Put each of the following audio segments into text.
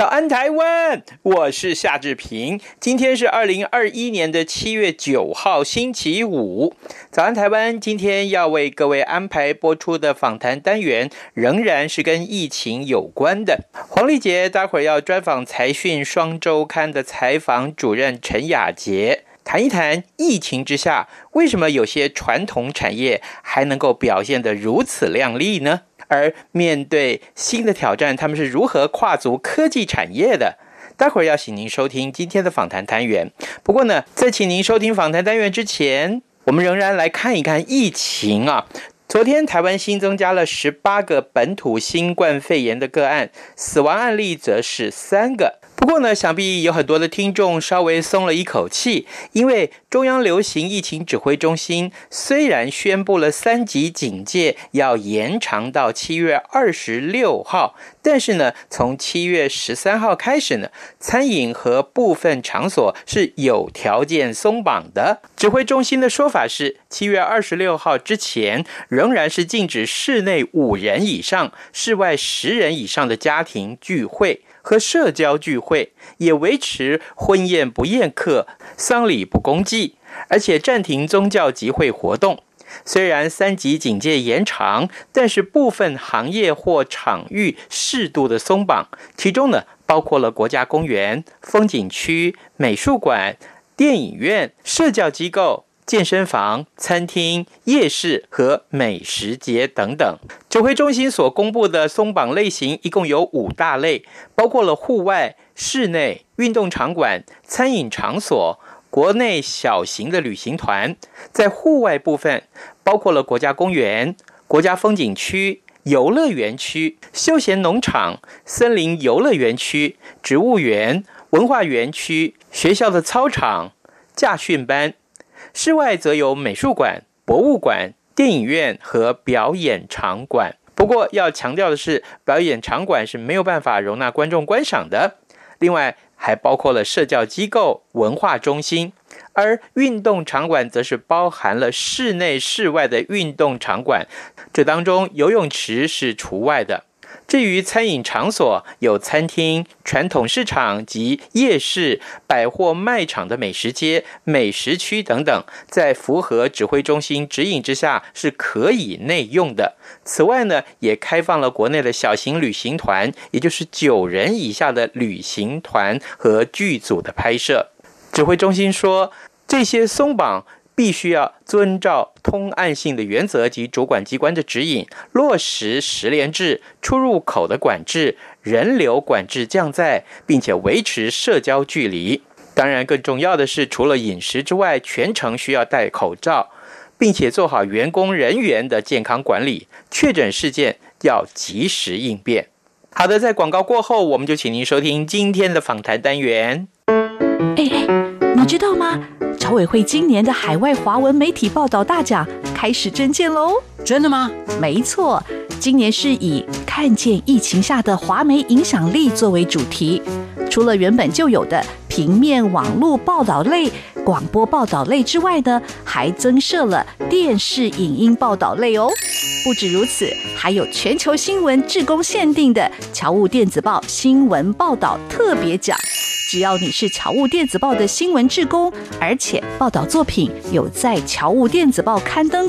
早安台湾，我是夏志平。今天是二零二一年的七月九号，星期五。早安台湾，今天要为各位安排播出的访谈单元，仍然是跟疫情有关的。黄丽杰待会儿要专访财讯双周刊的采访主任陈雅杰，谈一谈疫情之下，为什么有些传统产业还能够表现得如此亮丽呢？而面对新的挑战，他们是如何跨足科技产业的？待会儿要请您收听今天的访谈单元。不过呢，在请您收听访谈单元之前，我们仍然来看一看疫情啊。昨天台湾新增加了十八个本土新冠肺炎的个案，死亡案例则是三个。不过呢，想必有很多的听众稍微松了一口气，因为中央流行疫情指挥中心虽然宣布了三级警戒要延长到七月二十六号，但是呢，从七月十三号开始呢，餐饮和部分场所是有条件松绑的。指挥中心的说法是，七月二十六号之前仍然是禁止室内五人以上、室外十人以上的家庭聚会。和社交聚会也维持婚宴不宴客、丧礼不公祭，而且暂停宗教集会活动。虽然三级警戒延长，但是部分行业或场域适度的松绑，其中呢包括了国家公园、风景区、美术馆、电影院、社交机构。健身房、餐厅、夜市和美食节等等，指挥中心所公布的松绑类型一共有五大类，包括了户外、室内、运动场馆、餐饮场所、国内小型的旅行团。在户外部分，包括了国家公园、国家风景区、游乐园区、休闲农场、森林游乐园区、植物园、文化园区、学校的操场、驾训班。室外则有美术馆、博物馆、电影院和表演场馆。不过要强调的是，表演场馆是没有办法容纳观众观赏的。另外，还包括了社交机构、文化中心，而运动场馆则是包含了室内、室外的运动场馆，这当中游泳池是除外的。至于餐饮场所，有餐厅、传统市场及夜市、百货卖场的美食街、美食区等等，在符合指挥中心指引之下是可以内用的。此外呢，也开放了国内的小型旅行团，也就是九人以下的旅行团和剧组的拍摄。指挥中心说，这些松绑。必须要遵照通案性的原则及主管机关的指引，落实十连制、出入口的管制、人流管制降载，并且维持社交距离。当然，更重要的是，除了饮食之外，全程需要戴口罩，并且做好员工人员的健康管理。确诊事件要及时应变。好的，在广告过后，我们就请您收听今天的访谈单元。哎哎，你知道吗？组委会今年的海外华文媒体报道大奖开始征件喽！真的吗？没错，今年是以“看见疫情下的华媒影响力”作为主题。除了原本就有的平面网络报道类、广播报道类之外呢，还增设了电视影音报道类哦。不止如此，还有全球新闻志工限定的侨务电子报新闻报道特别奖。只要你是侨务电子报的新闻志工，而且报道作品有在侨务电子报刊登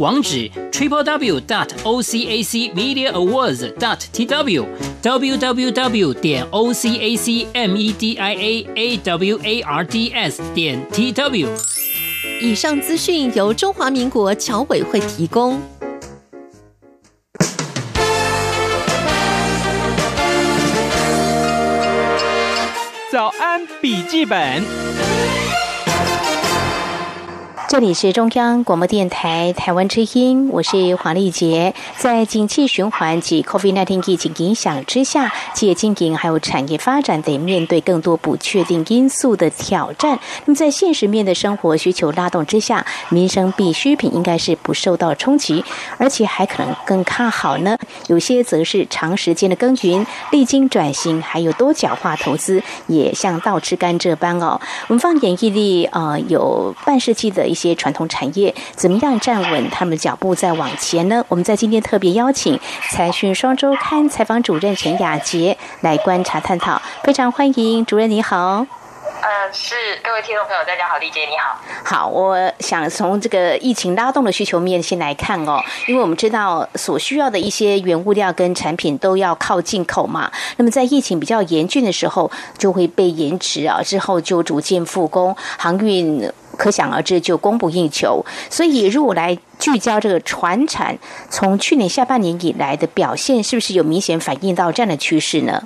网址 triple w dot o c a c media awards dot t w w w w 点 o c a c m e d i a a w a r d s 点 t w。以上资讯由中华民国侨委会提供。早安，笔记本。这里是中央广播电台台湾之音，我是黄丽杰。在景气循环及 COVID-19 疫情影响之下，企业经营还有产业发展得面对更多不确定因素的挑战。那么在现实面的生活需求拉动之下，民生必需品应该是不受到冲击，而且还可能更看好呢。有些则是长时间的耕耘，历经转型，还有多角化投资，也像倒吃甘蔗般哦。我们放眼一粒，呃，有半世纪的一些传统产业怎么样站稳他们的脚步再往前呢？我们在今天特别邀请财讯双周刊采访主任陈雅杰来观察探讨，非常欢迎主任，你好。呃，是各位听众朋友，大家好，丽姐你好。好，我想从这个疫情拉动的需求面先来看哦，因为我们知道所需要的一些原物料跟产品都要靠进口嘛，那么在疫情比较严峻的时候就会被延迟啊，之后就逐渐复工，航运。可想而知，就供不应求。所以，如果来聚焦这个船产，从去年下半年以来的表现，是不是有明显反映到这样的趋势呢？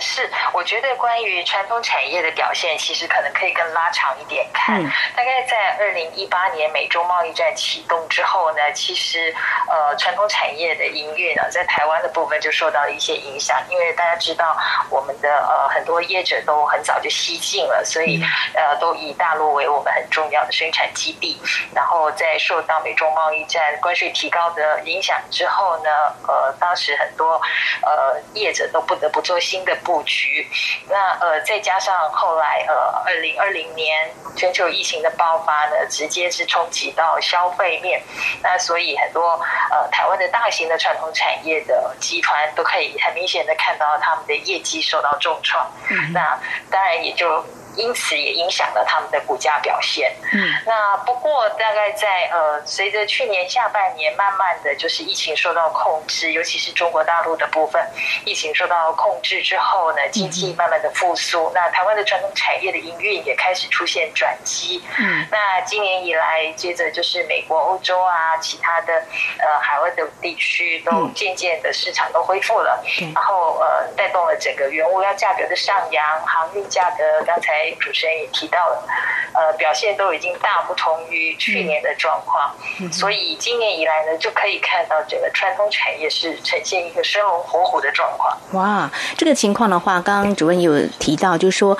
呃，是，我觉得关于传统产业的表现，其实可能可以更拉长一点看。嗯、大概在二零一八年美中贸易战启动之后呢，其实呃，传统产业的营运呢，在台湾的部分就受到了一些影响，因为大家知道我们的呃很多业者都很早就西进了，所以呃都以大陆为我们很重要的生产基地。然后在受到美中贸易战关税提高的影响之后呢，呃，当时很多呃业者都不得不做新。的布局，那呃，再加上后来呃，二零二零年全球疫情的爆发呢，直接是冲击到消费面，那所以很多呃，台湾的大型的传统产业的集团都可以很明显的看到他们的业绩受到重创，嗯、那当然也就。因此也影响了他们的股价表现。嗯，那不过大概在呃，随着去年下半年慢慢的就是疫情受到控制，尤其是中国大陆的部分，疫情受到控制之后呢，经济慢慢的复苏，那台湾的传统产业的营运也开始出现转机。嗯，那今年以来，接着就是美国、欧洲啊，其他的呃海外的地区都渐渐的市场都恢复了，然后呃带动了整个原物料价格的上扬，航运价格刚才。主持人也提到了，呃，表现都已经大不同于去年的状况，嗯、所以今年以来呢，就可以看到整个传统产业是呈现一个生龙活虎的状况。哇，这个情况的话，刚刚主任有提到，就是说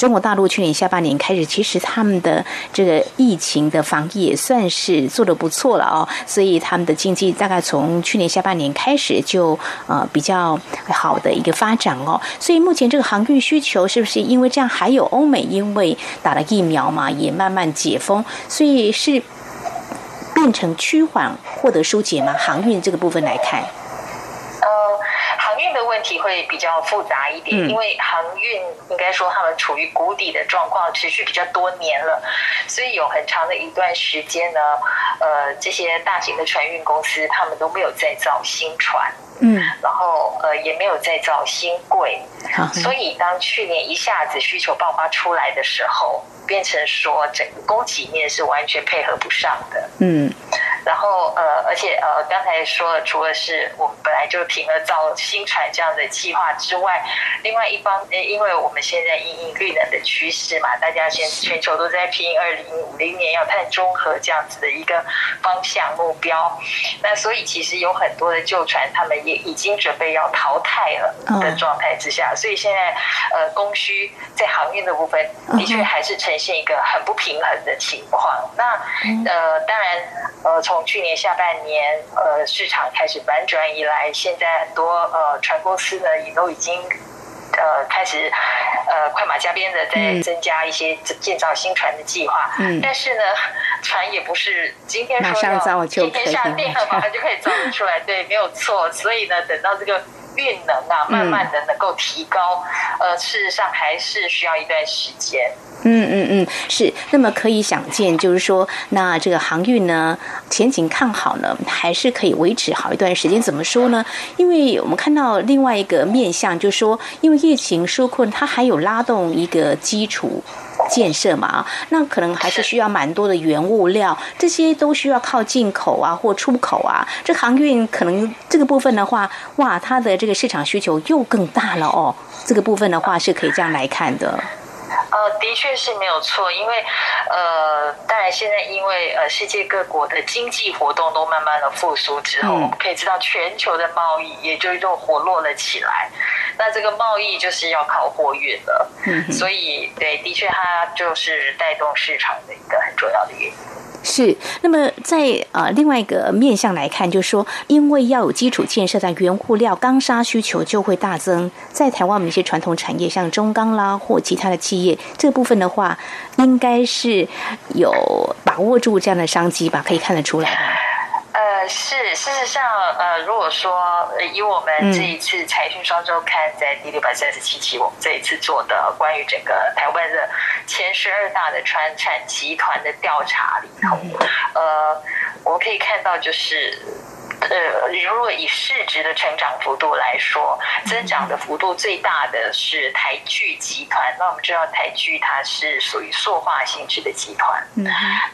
中国大陆去年下半年开始，其实他们的这个疫情的防疫也算是做得不错了哦，所以他们的经济大概从去年下半年开始就呃比较好的一个发展哦，所以目前这个航运需求是不是因为这样还有欧美因为打了疫苗嘛，也慢慢解封，所以是变成趋缓获得疏解吗？航运这个部分来看，运的问题会比较复杂一点，嗯、因为航运应该说他们处于谷底的状况，持续比较多年了，所以有很长的一段时间呢，呃，这些大型的船运公司他们都没有再造新船。嗯，然后呃也没有再造新柜，所以当去年一下子需求爆发出来的时候，变成说整个供给面是完全配合不上的。嗯。然后呃，而且呃，刚才说了，除了是我们本来就停了造新船这样的计划之外，另外一方，因为我们现在因应绿能的趋势嘛，大家现全球都在拼二零五零年要碳中和这样子的一个方向目标，那所以其实有很多的旧船，他们也已经准备要淘汰了的状态之下，所以现在呃，供需在航运的部分的确还是呈现一个很不平衡的情况。那呃，当然呃。从去年下半年，呃，市场开始反转以来，现在很多呃船公司呢也都已经呃开始呃快马加鞭的在增加一些建造新船的计划。嗯，但是呢，船也不是今天说要今天下定了马上就可以造得出来，对，没有错。所以呢，等到这个运能啊，慢慢的能够提高，呃，事实上还是需要一段时间。嗯嗯嗯，是。那么可以想见，就是说，那这个航运呢，前景看好呢，还是可以维持好一段时间。怎么说呢？因为我们看到另外一个面向，就是说，因为疫情纾困，它还有拉动一个基础建设嘛，那可能还是需要蛮多的原物料，这些都需要靠进口啊或出口啊。这航运可能这个部分的话，哇，它的这个市场需求又更大了哦。这个部分的话是可以这样来看的。呃，的确是没有错，因为呃，当然现在因为呃，世界各国的经济活动都慢慢的复苏之后，我们可以知道全球的贸易也就又活络了起来。那这个贸易就是要靠货运了，嗯，所以对，的确它就是带动市场的一个很重要的原因。是，那么在呃另外一个面向来看，就是说，因为要有基础建设，在原物料钢砂需求就会大增。在台湾，我们一些传统产业，像中钢啦或其他的企业，这个部分的话，应该是有把握住这样的商机吧？可以看得出来吧。呃，是，事实上，呃，如果说以我们这一次财讯双周刊在第六百三十七期，我们这一次做的关于整个台湾的前十二大的传产集团的调查里头，呃，我们可以看到就是。呃，如果以市值的成长幅度来说，增长的幅度最大的是台剧集团。那我们知道台剧它是属于塑化性质的集团。嗯。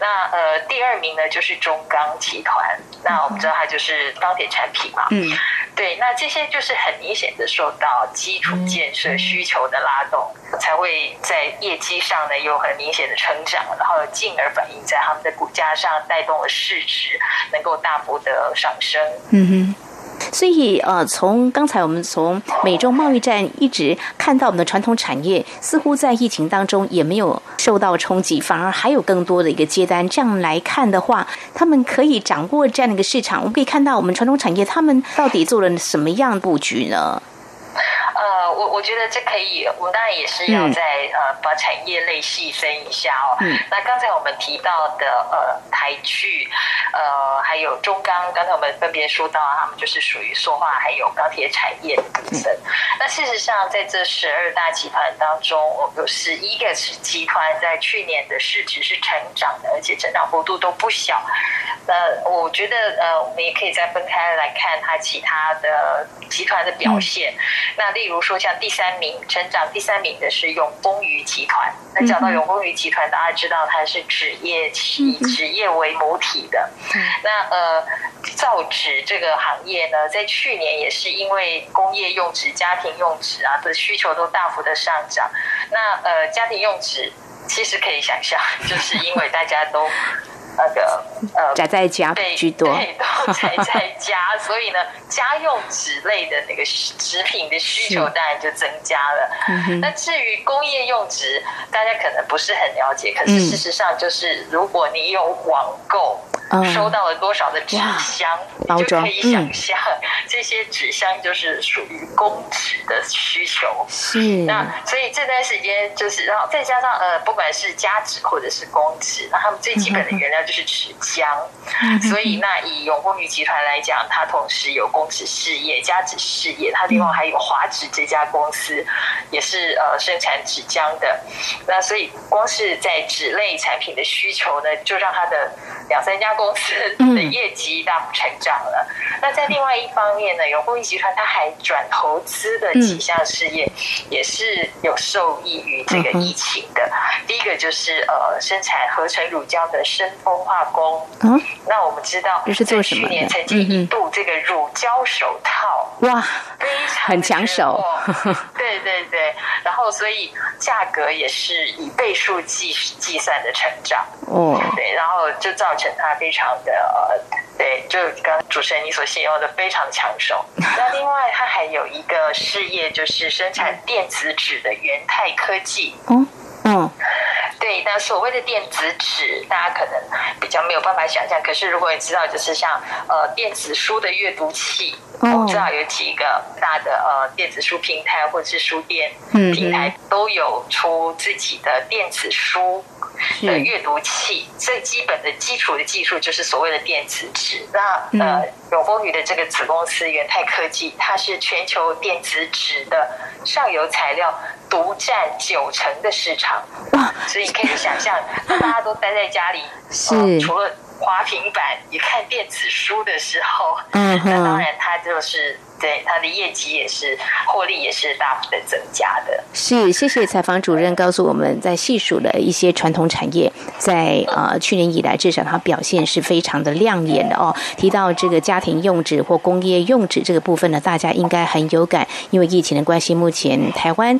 那呃，第二名呢就是中钢集团。那我们知道它就是钢铁产品嘛。嗯。对，那这些就是很明显的受到基础建设需求的拉动，才会在业绩上呢有很明显的成长，然后进而反映在他们的股价上，带动了市值能够大幅的上升。嗯哼，所以呃，从刚才我们从美中贸易战一直看到我们的传统产业，似乎在疫情当中也没有受到冲击，反而还有更多的一个接单。这样来看的话，他们可以掌握这样的一个市场。我们可以看到我们传统产业他们到底做了什么样布局呢？呃，我我觉得这可以，我们当然也是要在、嗯、呃把产业类细分一下哦。嗯。那刚才我们提到的呃台剧，呃还有中钢，刚才我们分别说到，他们就是属于塑化还有钢铁产业的部分。嗯、那事实上，在这十二大集团当中，有十一个集团在去年的市值是成长的，而且成长幅度都不小。那我觉得呃，我们也可以再分开来看它其他的集团的表现。嗯、那例如说，像第三名成长第三名的是永丰余集团。那讲到永丰余集团，大家知道它是纸业以纸业为母体的。那呃，造纸这个行业呢，在去年也是因为工业用纸、家庭用纸啊的需求都大幅的上涨。那呃，家庭用纸其实可以想象，就是因为大家都。那个呃，宅在家居多，对，都 宅在家，所以呢，家用纸类的那个纸品的需求当然就增加了。那至于工业用纸，大家可能不是很了解，可是事实上就是，如果你有网购。收到了多少的纸箱，你就可以想象，这些纸箱就是属于公纸的需求。是。那所以这段时间就是，然后再加上呃，不管是家纸或者是公纸，那他们最基本的原料就是纸浆。所以那以永丰余集团来讲，它同时有公纸事业、家纸事业，它另外还有华纸这家公司，也是呃生产纸浆的。那所以光是在纸类产品的需求呢，就让它的两三家。公司的业绩大幅成长了。嗯、那在另外一方面呢，永丰益集团它还转投资的几项事业，也是有受益于这个疫情的。嗯、第一个就是呃，生产合成乳胶的深丰化工。嗯，那我们知道，是做什么的？去年曾经一度这个乳胶手套，哇，很抢手。对对对，然后所以价格也是以倍数计计算的成长。哦，对，然后就造成它。非常的呃，对，就刚主持人你所形容的非常抢手。那另外，它还有一个事业，就是生产电子纸的元泰科技。嗯嗯，对。那所谓的电子纸，大家可能比较没有办法想象。可是如果你知道，就是像呃电子书的阅读器，我们知道有几个大的呃电子书平台或者是书店平台都有出自己的电子书。的阅读器，最基本的基础的技术就是所谓的电子纸。那呃，永丰宇的这个子公司元泰科技，它是全球电子纸的上游材料独占九成的市场。哇！所以你可以想象，大家都待在家里，是、呃、除了滑平板也看电子书的时候，嗯，那当然它就是。对，它的业绩也是，获利也是大幅的增加的。是，谢谢采访主任告诉我们在细数的一些传统产业，在呃去年以来至少它表现是非常的亮眼的哦。提到这个家庭用纸或工业用纸这个部分呢，大家应该很有感，因为疫情的关系，目前台湾。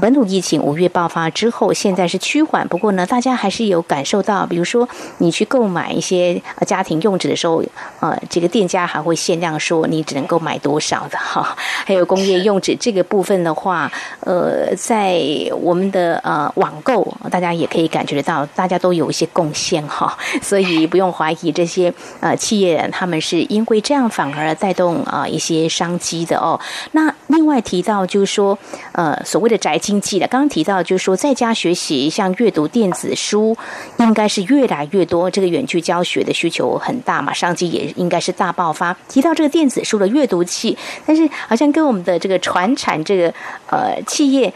本土疫情五月爆发之后，现在是趋缓。不过呢，大家还是有感受到，比如说你去购买一些家庭用纸的时候，呃，这个店家还会限量说你只能够买多少的哈。还有工业用纸这个部分的话，呃，在我们的呃网购，大家也可以感觉得到，大家都有一些贡献哈。所以不用怀疑这些呃企业他们是因为这样反而带动啊一些商机的哦。那另外提到就是说，呃，所谓的宅。经济的，刚刚提到就是说，在家学习像阅读电子书，应该是越来越多。这个远距教学的需求很大嘛，商机也应该是大爆发。提到这个电子书的阅读器，但是好像跟我们的这个传产这个呃企业，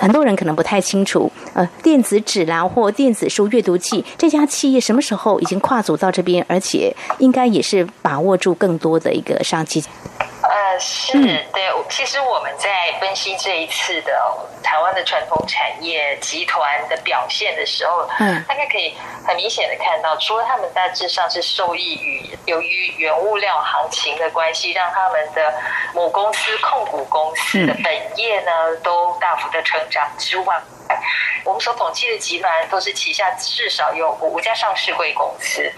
很多人可能不太清楚。呃，电子纸啦或电子书阅读器，这家企业什么时候已经跨足到这边，而且应该也是把握住更多的一个商机。呃，是对。其实我们在分析这一次的台湾的传统产业集团的表现的时候，嗯，大概可以很明显的看到，除了他们大致上是受益于由于原物料行情的关系，让他们的母公司控股公司的本业呢都大幅的成长之外，我们所统计的集团都是旗下至少有五家上市贵公司，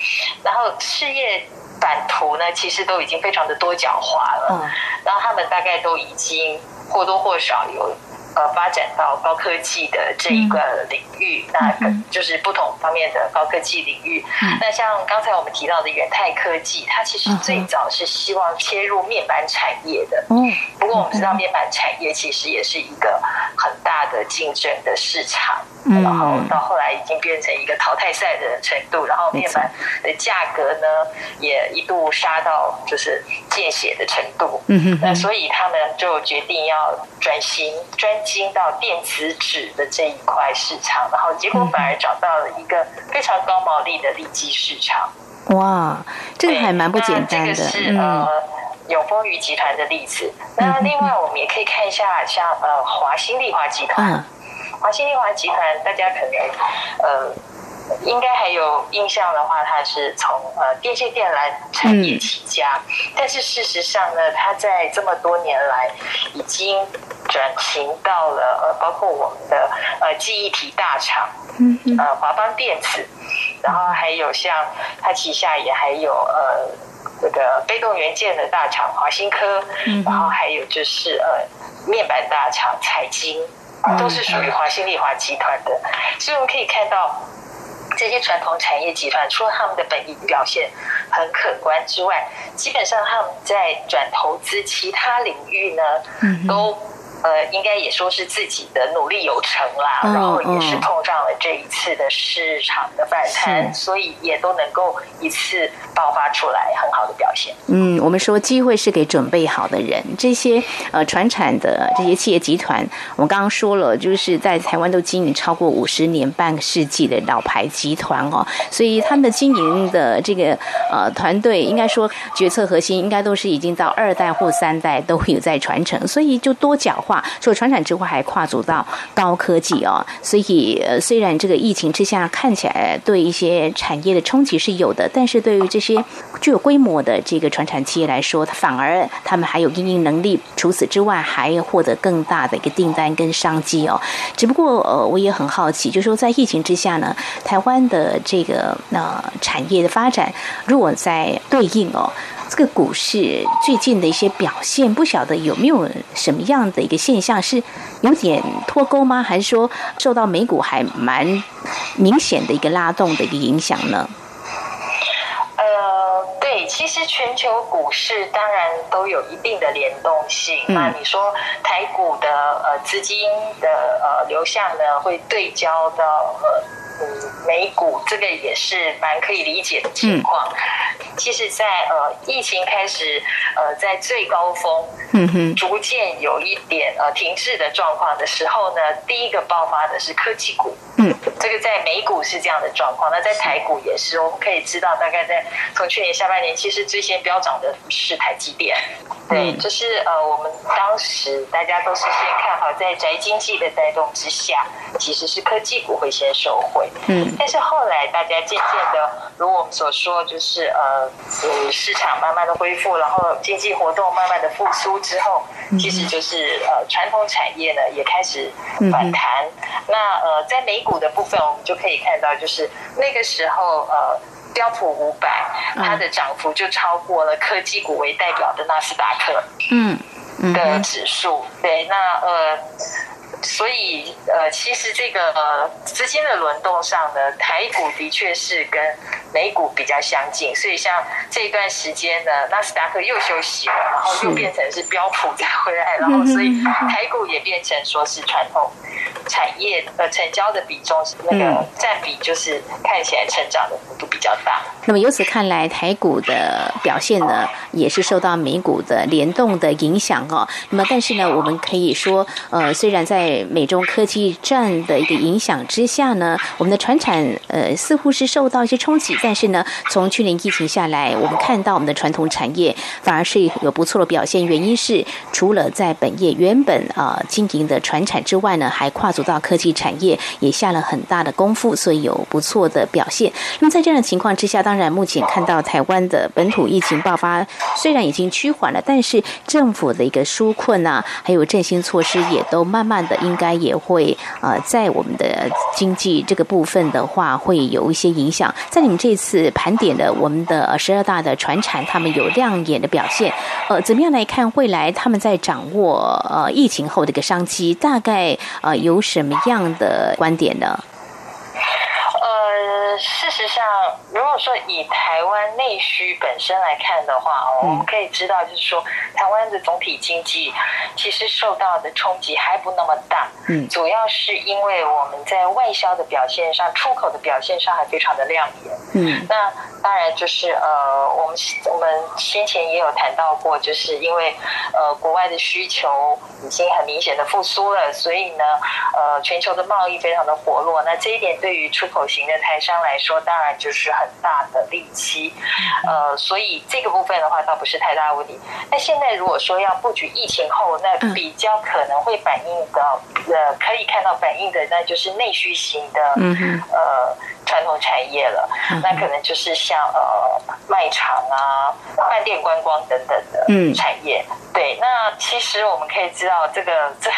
然后事业。版图呢，其实都已经非常的多角化了，嗯，然后他们大概都已经或多或少有。呃，发展到高科技的这一个领域，嗯、那就是不同方面的高科技领域。嗯、那像刚才我们提到的元泰科技，它其实最早是希望切入面板产业的。嗯，不过我们知道面板产业其实也是一个很大的竞争的市场，嗯、然后到后来已经变成一个淘汰赛的程度，然后面板的价格呢也一度杀到就是见血的程度。嗯哼，那所以他们就决定要转型专。精到电子纸的这一块市场，然后结果反而找到了一个非常高毛利的利基市场。哇，这个还蛮不简单的。这个是呃永丰余集团的例子。那另外我们也可以看一下，像呃华新丽华集团。华新丽华集团，大家可能呃。应该还有印象的话，它是从呃电线电缆产业起家，嗯、但是事实上呢，它在这么多年来已经转型到了呃，包括我们的呃记忆体大厂，嗯嗯，呃华邦电子，然后还有像它旗下也还有呃这个被动元件的大厂华新科，嗯、然后还有就是呃面板大厂彩晶，都是属于华新丽华集团的，所以我们可以看到。这些传统产业集团，除了他们的本意表现很可观之外，基本上他们在转投资其他领域呢，都。呃，应该也说是自己的努力有成啦，然后也是碰上了这一次的市场的反弹，所以也都能够一次爆发出来很好的表现。嗯，我们说机会是给准备好的人，这些呃传产的这些企业集团，我们刚刚说了，就是在台湾都经营超过五十年、半个世纪的老牌集团哦，所以他们的经营的这个呃团队，应该说决策核心应该都是已经到二代或三代都有在传承，所以就多角化。除了传产之外，还跨足到高科技哦。所以，虽然这个疫情之下看起来对一些产业的冲击是有的，但是对于这些具有规模的这个传产企业来说，它反而他们还有经营能力。除此之外，还获得更大的一个订单跟商机哦。只不过，呃，我也很好奇，就是说在疫情之下呢，台湾的这个呃产业的发展，如果在对应哦。这个股市最近的一些表现，不晓得有没有什么样的一个现象是有点脱钩吗？还是说受到美股还蛮明显的一个拉动的一个影响呢？呃，对，其实全球股市当然都有一定的联动性。嗯、那你说台股的呃资金的呃流向呢，会对焦到呃。嗯美股，这个也是蛮可以理解的情况。嗯、其实在，在呃疫情开始呃在最高峰，嗯哼，逐渐有一点呃停滞的状况的时候呢，第一个爆发的是科技股。嗯，这个在美股是这样的状况，那在台股也是。我们可以知道，大概在从去年下半年，其实最先飙涨的是台积电。对，就是呃，我们当时大家都是先看好，在宅经济的带动之下，其实是科技股会先受惠。嗯，但是后来大家渐渐的，如我们所说，就是呃，市场慢慢的恢复，然后经济活动慢慢的复苏之后，其实就是呃，传统产业呢也开始反弹。那呃，在美股的部分，我们就可以看到，就是那个时候呃。标普五百，它的涨幅就超过了科技股为代表的纳斯达克，嗯，的指数。对，那呃，所以呃，其实这个呃资金的轮动上呢，台股的确是跟美股比较相近。所以像这一段时间呢，纳斯达克又休息了，然后又变成是标普再回来，然后所以台股也变成说是传统。产业呃成交的比重是那个占比，就是看起来成长的幅度比较大。嗯、那么由此看来，台股的表现呢，也是受到美股的联动的影响哦。那么但是呢，我们可以说，呃，虽然在美中科技战的一个影响之下呢，我们的船产呃似乎是受到一些冲击，但是呢，从去年疫情下来，我们看到我们的传统产业反而是有不错的表现。原因是除了在本业原本啊、呃、经营的船产之外呢，还跨。走到科技产业也下了很大的功夫，所以有不错的表现。那么在这样的情况之下，当然目前看到台湾的本土疫情爆发虽然已经趋缓了，但是政府的一个纾困啊，还有振兴措施也都慢慢的应该也会呃在我们的经济这个部分的话会有一些影响。在你们这次盘点的我们的十二大的船产，他们有亮眼的表现。呃，怎么样来看未来他们在掌握呃疫情后的一个商机？大概呃有。什么样的观点呢？呃，事实上，如果说以台湾内需本身来看的话，哦，我们可以知道，就是说，台湾的总体经济其实受到的冲击还不那么大。嗯，主要是因为我们在外销的表现上，出口的表现上还非常的亮眼。嗯，那当然就是呃，我们我们先前也有谈到过，就是因为呃，国外的需求已经很明显的复苏了，所以呢，呃，全球的贸易非常的活络。那这一点对于出口型的台商来说，当然就是很大的利基。呃，所以这个部分的话，倒不是太大的问题。那现在如果说要布局疫情后，那比较可能会反映的。呃，可以看到反映的，那就是内需型的，呃，传统产业了。那可能就是像呃卖场啊、饭店观光等等的产业。对，那其实我们可以知道，这个 这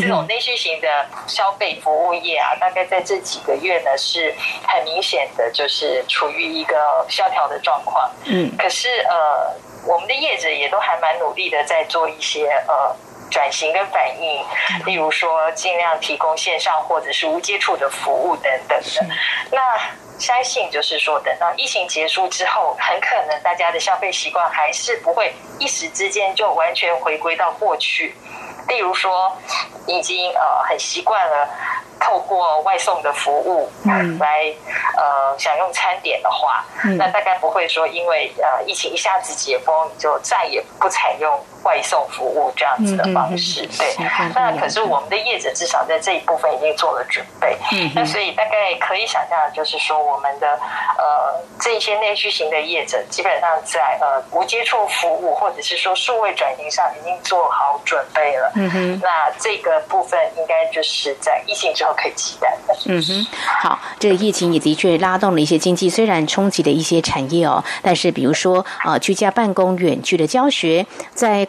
这种内需型的消费服务业啊，大概在这几个月呢，是很明显的，就是处于一个萧条的状况。嗯，可是呃，我们的业者也都还蛮努力的，在做一些呃。转型跟反应，例如说尽量提供线上或者是无接触的服务等等的。那相信就是说，等到疫情结束之后，很可能大家的消费习惯还是不会一时之间就完全回归到过去。例如说，已经呃很习惯了。透过外送的服务来呃享用餐点的话，那大概不会说因为呃疫情一下子解封，你就再也不采用外送服务这样子的方式。对，那可是我们的业者至少在这一部分已经做了准备。嗯那所以大概可以想象，就是说我们的呃这些内需型的业者，基本上在呃无接触服务或者是说数位转型上已经做好准备了。嗯哼，那这个部分应该就是在疫情之后。可以期待的。嗯哼，好，这个疫情也的确拉动了一些经济，虽然冲击了一些产业哦，但是比如说啊、呃，居家办公、远距的教学，在。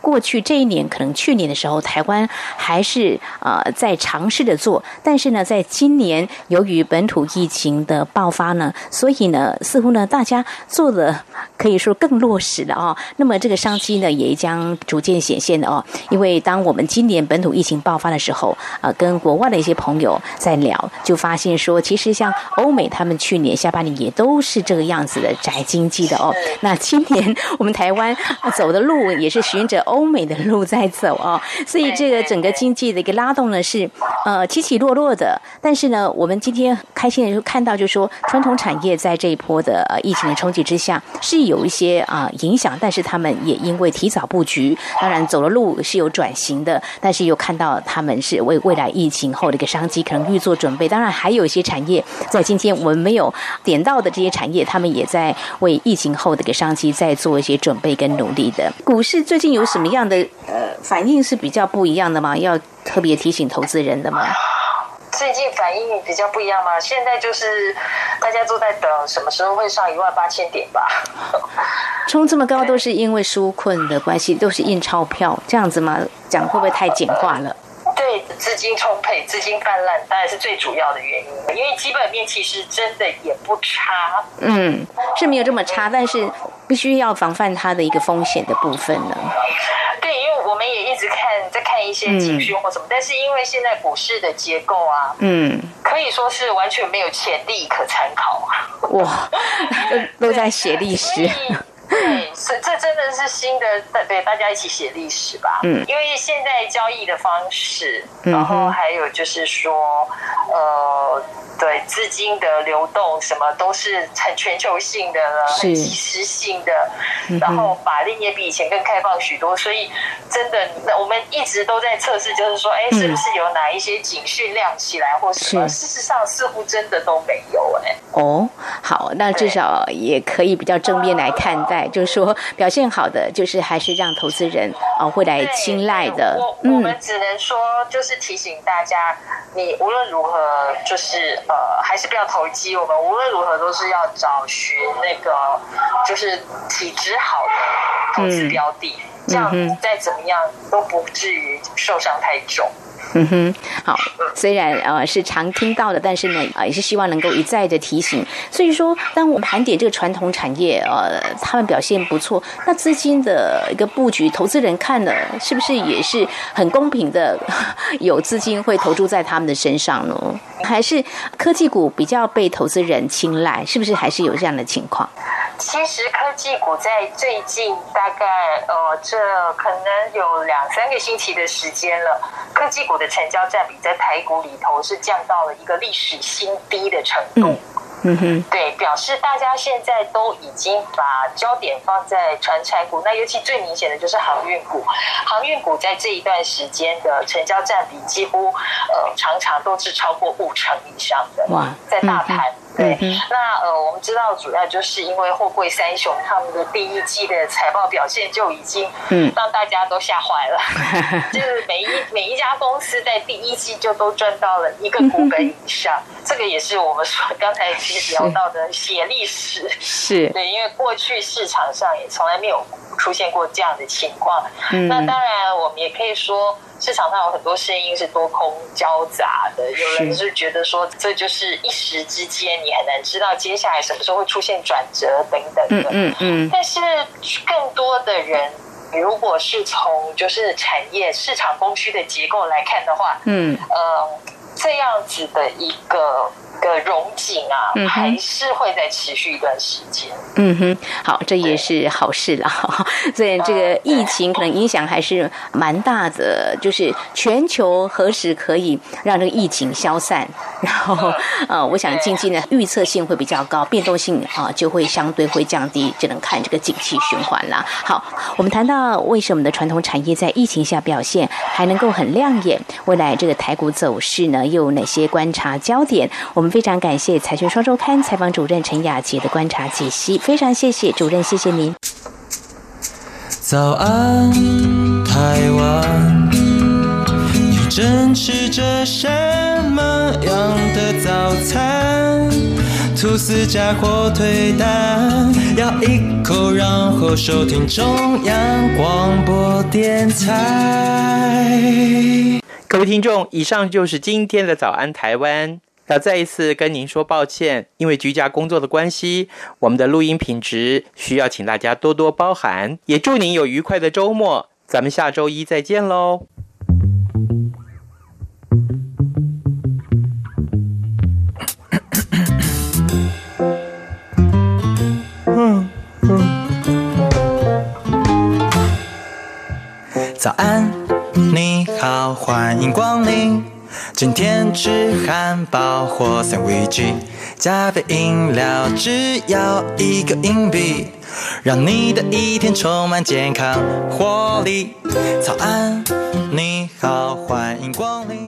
过去这一年，可能去年的时候，台湾还是呃在尝试着做，但是呢，在今年由于本土疫情的爆发呢，所以呢，似乎呢大家做的可以说更落实了哦。那么这个商机呢，也将逐渐显现的哦。因为当我们今年本土疫情爆发的时候，呃，跟国外的一些朋友在聊，就发现说，其实像欧美他们去年下半年也都是这个样子的宅经济的哦。那今年我们台湾走的路也是循着。欧美的路在走啊，所以这个整个经济的一个拉动呢是呃起起落落的。但是呢，我们今天开心的就看到，就是说传统产业在这一波的疫情的冲击之下是有一些啊影响，但是他们也因为提早布局，当然走了路是有转型的，但是又看到他们是为未来疫情后的一个商机可能预做准备。当然还有一些产业在今天我们没有点到的这些产业，他们也在为疫情后的一个商机在做一些准备跟努力的。股市最近有什么样的呃反应是比较不一样的吗？要特别提醒投资人的吗？最近反应比较不一样吗？现在就是大家都在等什么时候会上一万八千点吧。冲这么高都是因为纾困的关系，都是印钞票这样子吗？讲会不会太简化了？对，资金充沛、资金泛滥，当然是最主要的原因。因为基本面其实真的也不差，嗯，是没有这么差，但是必须要防范它的一个风险的部分呢。对，因为我们也一直看，在看一些情绪或什么，嗯、但是因为现在股市的结构啊，嗯，可以说是完全没有潜力可参考啊。哇，都都在写历史。对，这这真的是新的，对，大家一起写历史吧。嗯，因为现在交易的方式，然后还有就是说，呃。对资金的流动，什么都是很全球性的了，很即时性的，然后法令也比以前更开放许多，所以真的，那我们一直都在测试，就是说，哎，是不是有哪一些警讯亮起来，或什么？事实上，似乎真的都没有哎。哦，好，那至少也可以比较正面来看待，就是说表现好的，就是还是让投资人啊会来青睐的。我我们只能说，就是提醒大家，你无论如何，就是。呃，还是不要投机。我们无论如何都是要找寻那个，就是体质好的投资标的，嗯、这样再怎么样都不至于受伤太重。嗯嗯哼，好，虽然呃是常听到的，但是呢，呃也是希望能够一再的提醒。所以说，当我们盘点这个传统产业，呃，他们表现不错，那资金的一个布局，投资人看了是不是也是很公平的？有资金会投注在他们的身上呢？还是科技股比较被投资人青睐？是不是还是有这样的情况？其实科技股在最近大概呃，这可能有两三个星期的时间了，科技股的成交占比在台股里头是降到了一个历史新低的程度。嗯哼，对，表示大家现在都已经把焦点放在传产股，那尤其最明显的就是航运股，航运股在这一段时间的成交占比几乎呃常常都是超过五成以上的。哇，在大盘。对，那呃，我们知道主要就是因为货柜三雄他们的第一季的财报表现就已经嗯。让大家都吓坏了，嗯、就是每一每一家公司在第一季就都赚到了一个股本以上，这个也是我们说刚才其实聊到的写历史，是。对，因为过去市场上也从来没有出现过这样的情况。嗯、那当然，我们也可以说。市场上有很多声音是多空交杂的，有人是觉得说这就是一时之间，你很难知道接下来什么时候会出现转折等等的。嗯嗯。但是更多的人，如果是从就是产业市场供需的结构来看的话，嗯呃，这样子的一个。个荣景啊，还是会再持续一段时间。嗯哼，好，这也是好事了。所以这个疫情可能影响还是蛮大的。就是全球何时可以让这个疫情消散？然后呃，我想经济呢预测性会比较高，变动性啊就会相对会降低，只能看这个景气循环了。好，我们谈到为什么的传统产业在疫情下表现还能够很亮眼？未来这个台股走势呢又有哪些观察焦点？我们。非常感谢《财讯双周刊》采访主任陈雅洁的观察解析，非常谢谢主任，谢谢您。早安，台湾，你正吃着什么样的早餐？吐司加火腿蛋，咬一口，然后收听中央广播电台。各位听众，以上就是今天的早安台湾。要再一次跟您说抱歉，因为居家工作的关系，我们的录音品质需要请大家多多包涵。也祝您有愉快的周末，咱们下周一再见喽。早安，你好，欢迎光临。今天吃汉堡或三明治，加杯饮料，只要一个硬币，让你的一天充满健康活力。早安，你好，欢迎光临。